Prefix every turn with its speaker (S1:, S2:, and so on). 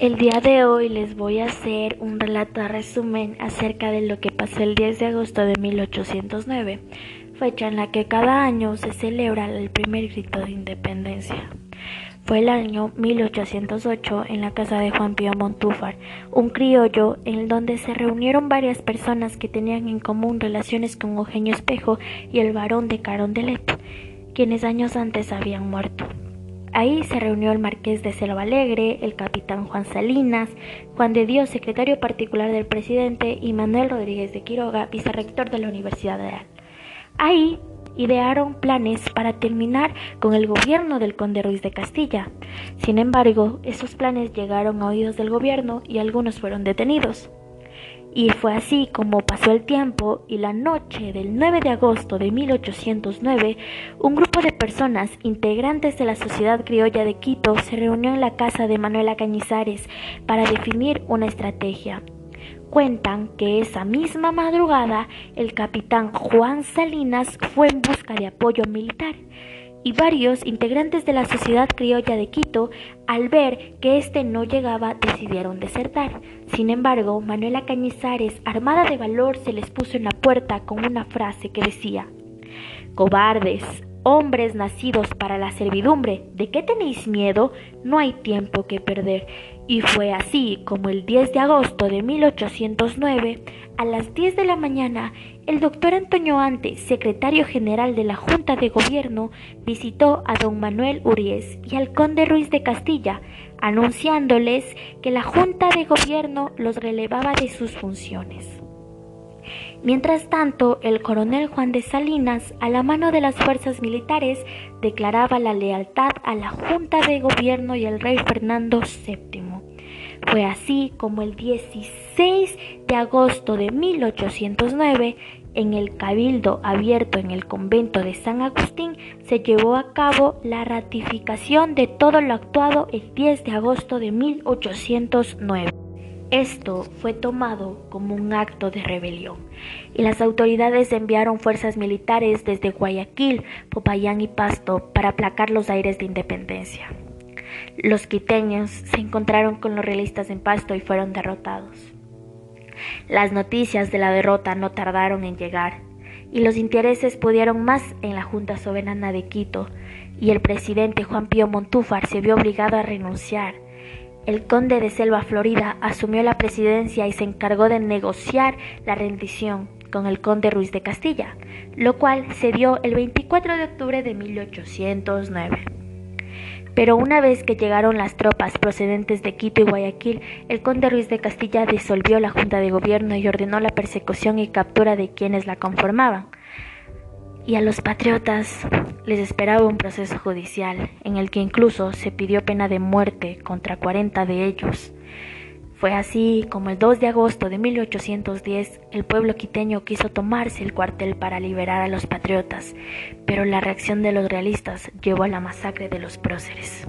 S1: El día de hoy les voy a hacer un relato a resumen acerca de lo que pasó el 10 de agosto de 1809, fecha en la que cada año se celebra el primer grito de independencia. Fue el año 1808 en la casa de Juan Pío Montúfar, un criollo en donde se reunieron varias personas que tenían en común relaciones con Eugenio Espejo y el barón de Carondelet, quienes años antes habían muerto. Ahí se reunió el marqués de Selva Alegre, el capitán Juan Salinas, Juan de Dios, secretario particular del presidente, y Manuel Rodríguez de Quiroga, vicerrector de la Universidad Real. Ahí idearon planes para terminar con el gobierno del conde Ruiz de Castilla. Sin embargo, esos planes llegaron a oídos del gobierno y algunos fueron detenidos. Y fue así como pasó el tiempo y la noche del 9 de agosto de 1809, un grupo de personas integrantes de la Sociedad Criolla de Quito se reunió en la casa de Manuela Cañizares para definir una estrategia. Cuentan que esa misma madrugada el capitán Juan Salinas fue en busca de apoyo militar y varios integrantes de la Sociedad Criolla de Quito, al ver que éste no llegaba, decidieron desertar. Sin embargo, Manuela Cañizares, armada de valor, se les puso en la puerta con una frase que decía Cobardes, hombres nacidos para la servidumbre, ¿de qué tenéis miedo? No hay tiempo que perder. Y fue así como el 10 de agosto de 1809, a las 10 de la mañana, el doctor Antonio Ante, secretario general de la Junta de Gobierno, visitó a don Manuel Uriés y al conde Ruiz de Castilla, anunciándoles que la Junta de Gobierno los relevaba de sus funciones. Mientras tanto, el coronel Juan de Salinas, a la mano de las fuerzas militares, declaraba la lealtad a la Junta de Gobierno y al rey Fernando VII. Fue así como el 16 de agosto de 1809, en el cabildo abierto en el convento de San Agustín, se llevó a cabo la ratificación de todo lo actuado el 10 de agosto de 1809. Esto fue tomado como un acto de rebelión y las autoridades enviaron fuerzas militares desde Guayaquil, Popayán y Pasto para aplacar los aires de independencia. Los quiteños se encontraron con los realistas en Pasto y fueron derrotados. Las noticias de la derrota no tardaron en llegar y los intereses pudieron más en la Junta Soberana de Quito y el presidente Juan Pío Montúfar se vio obligado a renunciar el conde de Selva Florida asumió la presidencia y se encargó de negociar la rendición con el conde Ruiz de Castilla, lo cual se dio el 24 de octubre de 1809. Pero una vez que llegaron las tropas procedentes de Quito y Guayaquil, el conde Ruiz de Castilla disolvió la Junta de Gobierno y ordenó la persecución y captura de quienes la conformaban. Y a los patriotas les esperaba un proceso judicial en el que incluso se pidió pena de muerte contra 40 de ellos. Fue así como el 2 de agosto de 1810 el pueblo quiteño quiso tomarse el cuartel para liberar a los patriotas, pero la reacción de los realistas llevó a la masacre de los próceres.